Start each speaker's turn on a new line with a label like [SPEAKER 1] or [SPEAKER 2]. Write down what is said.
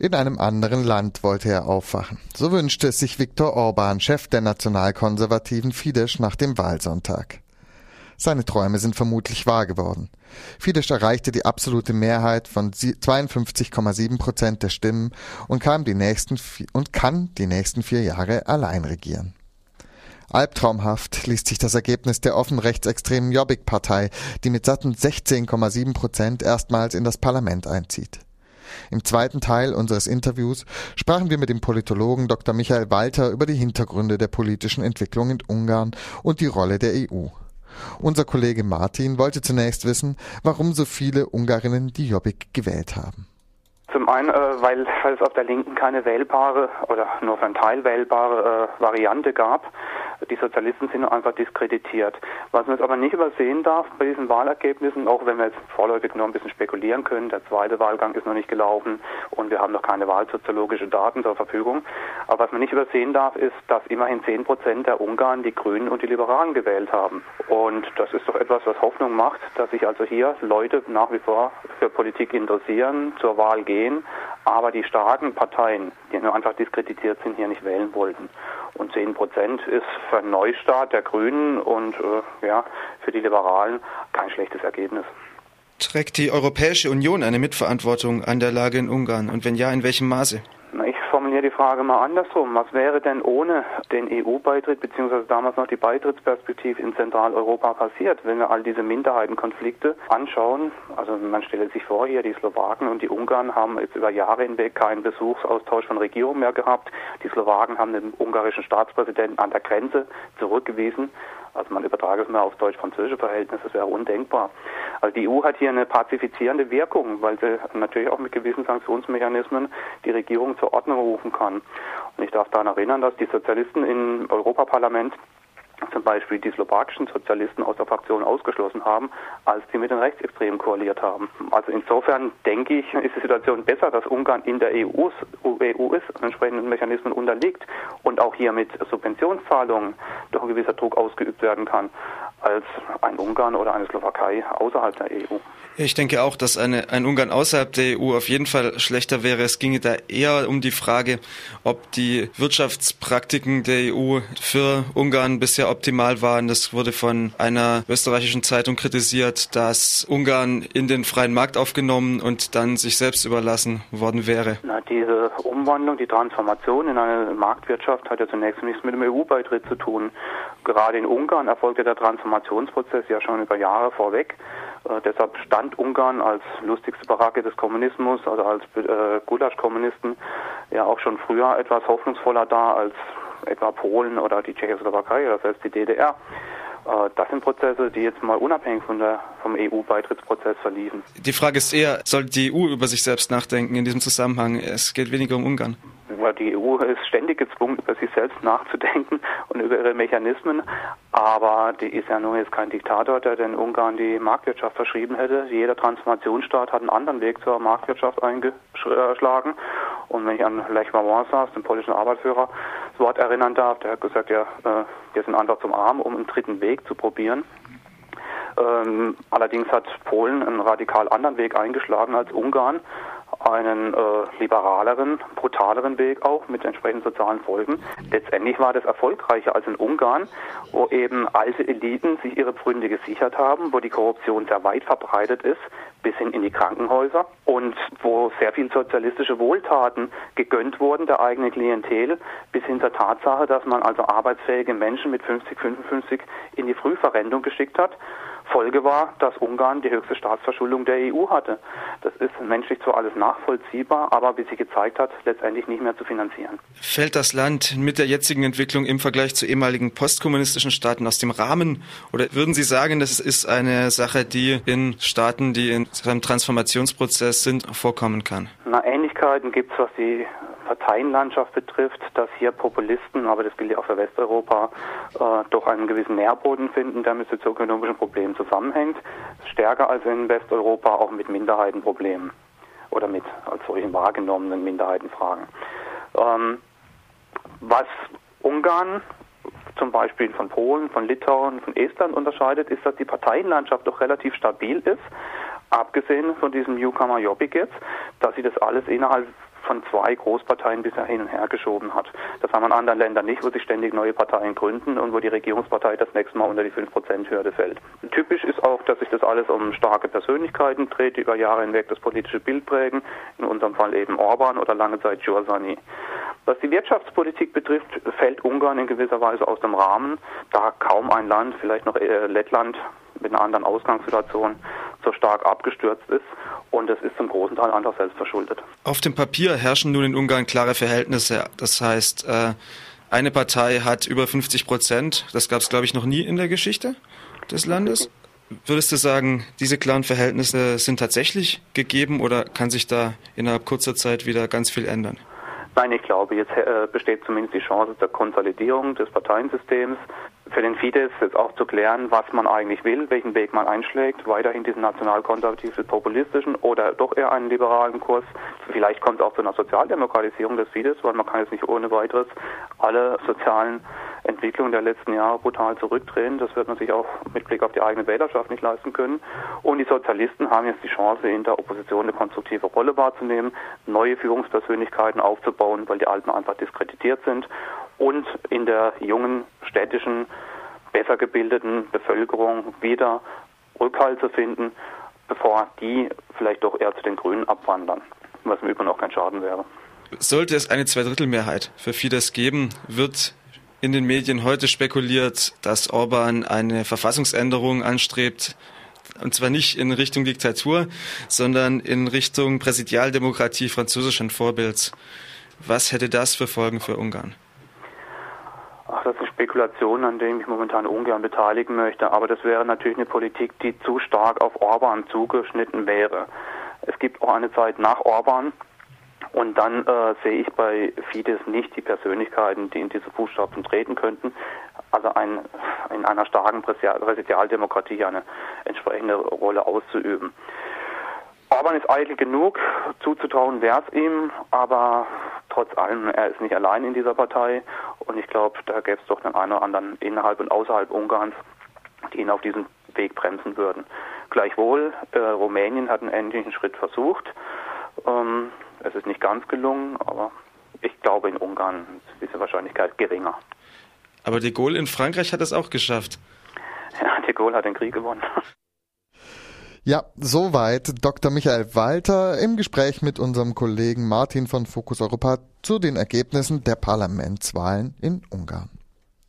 [SPEAKER 1] In einem anderen Land wollte er aufwachen. So wünschte es sich Viktor Orban, Chef der nationalkonservativen Fidesz, nach dem Wahlsonntag. Seine Träume sind vermutlich wahr geworden. Fidesz erreichte die absolute Mehrheit von 52,7 Prozent der Stimmen und, kam die nächsten, und kann die nächsten vier Jahre allein regieren. Albtraumhaft liest sich das Ergebnis der offen rechtsextremen Jobbik-Partei, die mit satten 16,7 Prozent erstmals in das Parlament einzieht. Im zweiten Teil unseres Interviews sprachen wir mit dem Politologen Dr. Michael Walter über die Hintergründe der politischen Entwicklung in Ungarn und die Rolle der EU. Unser Kollege Martin wollte zunächst wissen, warum so viele Ungarinnen die Jobbik gewählt haben.
[SPEAKER 2] Zum einen, äh, weil, weil es auf der Linken keine wählbare oder nur für einen Teil wählbare äh, Variante gab. Die Sozialisten sind einfach diskreditiert. Was man jetzt aber nicht übersehen darf bei diesen Wahlergebnissen, auch wenn wir jetzt vorläufig nur ein bisschen spekulieren können, der zweite Wahlgang ist noch nicht gelaufen und wir haben noch keine wahlsoziologische Daten zur Verfügung. Aber was man nicht übersehen darf, ist, dass immerhin 10 Prozent der Ungarn die Grünen und die Liberalen gewählt haben. Und das ist doch etwas, was Hoffnung macht, dass sich also hier Leute nach wie vor für Politik interessieren, zur Wahl gehen, aber die starken Parteien, die nur einfach diskreditiert sind, hier nicht wählen wollten. Und 10 Prozent ist für einen Neustart der Grünen und äh, ja, für die Liberalen kein schlechtes Ergebnis.
[SPEAKER 3] Trägt die Europäische Union eine Mitverantwortung an der Lage in Ungarn und wenn ja, in welchem Maße?
[SPEAKER 2] Formuliere die Frage mal andersrum. Was wäre denn ohne den EU-Beitritt beziehungsweise damals noch die Beitrittsperspektive in Zentraleuropa passiert, wenn wir all diese Minderheitenkonflikte anschauen? Also man stelle sich vor, hier die Slowaken und die Ungarn haben jetzt über Jahre hinweg keinen Besuchsaustausch von Regierungen mehr gehabt. Die Slowaken haben den ungarischen Staatspräsidenten an der Grenze zurückgewiesen. Also man übertrage es mal auf deutsch-französische Verhältnisse, das wäre undenkbar. Also die EU hat hier eine pazifizierende Wirkung, weil sie natürlich auch mit gewissen Sanktionsmechanismen die Regierung zur Ordnung rufen kann. Und ich darf daran erinnern, dass die Sozialisten im Europaparlament zum Beispiel die slowakischen Sozialisten aus der Fraktion ausgeschlossen haben, als die mit den Rechtsextremen koaliert haben. Also insofern denke ich, ist die Situation besser, dass Ungarn in der EU, EU ist, entsprechenden Mechanismen unterliegt und auch hier mit Subventionszahlungen doch ein gewisser Druck ausgeübt werden kann, als ein Ungarn oder eine Slowakei außerhalb der EU.
[SPEAKER 3] Ich denke auch, dass eine, ein Ungarn außerhalb der EU auf jeden Fall schlechter wäre. Es ginge da eher um die Frage, ob die Wirtschaftspraktiken der EU für Ungarn bisher optimal waren. Das wurde von einer österreichischen Zeitung kritisiert, dass Ungarn in den freien Markt aufgenommen und dann sich selbst überlassen worden wäre.
[SPEAKER 2] Na, diese Umwandlung, die Transformation in eine Marktwirtschaft hat ja zunächst nichts mit dem EU-Beitritt zu tun. Gerade in Ungarn erfolgte der Transformationsprozess ja schon über Jahre vorweg. Äh, deshalb stand Ungarn als lustigste Baracke des Kommunismus, also als äh, Gulasch-Kommunisten, ja auch schon früher etwas hoffnungsvoller da als etwa Polen oder die Tschechoslowakei oder selbst die DDR. Äh, das sind Prozesse, die jetzt mal unabhängig von der, vom EU-Beitrittsprozess verliefen.
[SPEAKER 3] Die Frage ist eher, soll die EU über sich selbst nachdenken in diesem Zusammenhang? Es geht weniger um Ungarn.
[SPEAKER 2] Die EU ist ständig gezwungen, über sich selbst nachzudenken und über ihre Mechanismen. Aber die ist ja nun jetzt kein Diktator, der den Ungarn die Marktwirtschaft verschrieben hätte. Jeder Transformationsstaat hat einen anderen Weg zur Marktwirtschaft eingeschlagen. Und wenn ich an Lech Wałęsa, den polnischen Arbeitsführer, Wort erinnern darf, der hat gesagt, ja, äh, wir sind einfach zum Arm, um einen dritten Weg zu probieren. Ähm, allerdings hat Polen einen radikal anderen Weg eingeschlagen als Ungarn einen äh, liberaleren, brutaleren Weg auch mit entsprechenden sozialen Folgen. Letztendlich war das erfolgreicher als in Ungarn, wo eben alte Eliten sich ihre Pfründe gesichert haben, wo die Korruption sehr weit verbreitet ist, bis hin in die Krankenhäuser und wo sehr viel sozialistische Wohltaten gegönnt wurden der eigenen Klientel, bis hin zur Tatsache, dass man also arbeitsfähige Menschen mit 50, 55 in die Frühverrentung geschickt hat Folge war, dass Ungarn die höchste Staatsverschuldung der EU hatte. Das ist menschlich zwar alles nachvollziehbar, aber wie sie gezeigt hat, letztendlich nicht mehr zu finanzieren.
[SPEAKER 3] Fällt das Land mit der jetzigen Entwicklung im Vergleich zu ehemaligen postkommunistischen Staaten aus dem Rahmen? Oder würden Sie sagen, das ist eine Sache, die in Staaten, die in einem Transformationsprozess sind, vorkommen kann?
[SPEAKER 2] Na, Ähnlichkeiten gibt es, was die Parteienlandschaft betrifft, dass hier Populisten, aber das gilt ja auch für Westeuropa, äh, doch einen gewissen Nährboden finden, der mit sozioökonomischen Problemen zusammenhängt. Stärker als in Westeuropa auch mit Minderheitenproblemen oder mit als solchen wahrgenommenen Minderheitenfragen. Ähm, was Ungarn zum Beispiel von Polen, von Litauen, von Estland unterscheidet, ist, dass die Parteienlandschaft doch relativ stabil ist, abgesehen von diesem Newcomer Jobbik jetzt, dass sie das alles innerhalb von zwei Großparteien bisher hin und her geschoben hat. Das haben wir in anderen Ländern nicht, wo sich ständig neue Parteien gründen und wo die Regierungspartei das nächste Mal unter die 5%-Hürde fällt. Typisch ist auch, dass sich das alles um starke Persönlichkeiten dreht, die über Jahre hinweg das politische Bild prägen, in unserem Fall eben Orban oder lange Zeit Giursani. Was die Wirtschaftspolitik betrifft, fällt Ungarn in gewisser Weise aus dem Rahmen, da kaum ein Land, vielleicht noch äh, Lettland mit einer anderen Ausgangssituation, so stark abgestürzt ist. Und es ist zum großen Teil einfach selbst verschuldet.
[SPEAKER 3] Auf dem Papier herrschen nun in Ungarn klare Verhältnisse. Das heißt, äh, eine Partei hat über 50 Prozent. Das gab es, glaube ich, noch nie in der Geschichte des Landes. Würdest du sagen, diese klaren Verhältnisse sind tatsächlich gegeben oder kann sich da innerhalb kurzer Zeit wieder ganz viel ändern?
[SPEAKER 2] Nein, ich glaube, jetzt äh, besteht zumindest die Chance der Konsolidierung des Parteiensystems. Für den Fidesz jetzt auch zu klären, was man eigentlich will, welchen Weg man einschlägt, weiterhin diesen nationalkonservativen, populistischen oder doch eher einen liberalen Kurs. Vielleicht kommt es auch zu einer Sozialdemokratisierung des Fidesz, weil man kann jetzt nicht ohne weiteres alle sozialen Entwicklung der letzten Jahre brutal zurückdrehen. Das wird man sich auch mit Blick auf die eigene Wählerschaft nicht leisten können. Und die Sozialisten haben jetzt die Chance, in der Opposition eine konstruktive Rolle wahrzunehmen, neue Führungspersönlichkeiten aufzubauen, weil die alten einfach diskreditiert sind und in der jungen städtischen, besser gebildeten Bevölkerung wieder Rückhalt zu finden, bevor die vielleicht doch eher zu den Grünen abwandern, was im Übrigen auch kein Schaden wäre.
[SPEAKER 3] Sollte es eine Zweidrittelmehrheit für Fidesz geben, wird in den Medien heute spekuliert, dass Orban eine Verfassungsänderung anstrebt, und zwar nicht in Richtung Diktatur, sondern in Richtung Präsidialdemokratie französischen Vorbilds. Was hätte das für Folgen für Ungarn?
[SPEAKER 2] Ach, das ist eine Spekulation, an der ich momentan ungern beteiligen möchte. Aber das wäre natürlich eine Politik, die zu stark auf Orban zugeschnitten wäre. Es gibt auch eine Zeit nach Orban, und dann äh, sehe ich bei Fidesz nicht die Persönlichkeiten, die in diese Fußstapfen treten könnten. Also ein, in einer starken Präsidialdemokratie eine entsprechende Rolle auszuüben. Orban ist eitel genug, zuzutrauen wäre es ihm, aber trotz allem, er ist nicht allein in dieser Partei und ich glaube, da gäbe es doch den einen oder anderen innerhalb und außerhalb Ungarns, die ihn auf diesem Weg bremsen würden. Gleichwohl, äh, Rumänien hat einen ähnlichen Schritt versucht. Ähm, es ist nicht ganz gelungen, aber ich glaube, in Ungarn ist diese Wahrscheinlichkeit geringer.
[SPEAKER 3] Aber de Gaulle in Frankreich hat es auch geschafft.
[SPEAKER 2] Ja, de Gaulle hat den Krieg gewonnen.
[SPEAKER 1] Ja, soweit Dr. Michael Walter im Gespräch mit unserem Kollegen Martin von Fokus Europa zu den Ergebnissen der Parlamentswahlen in Ungarn.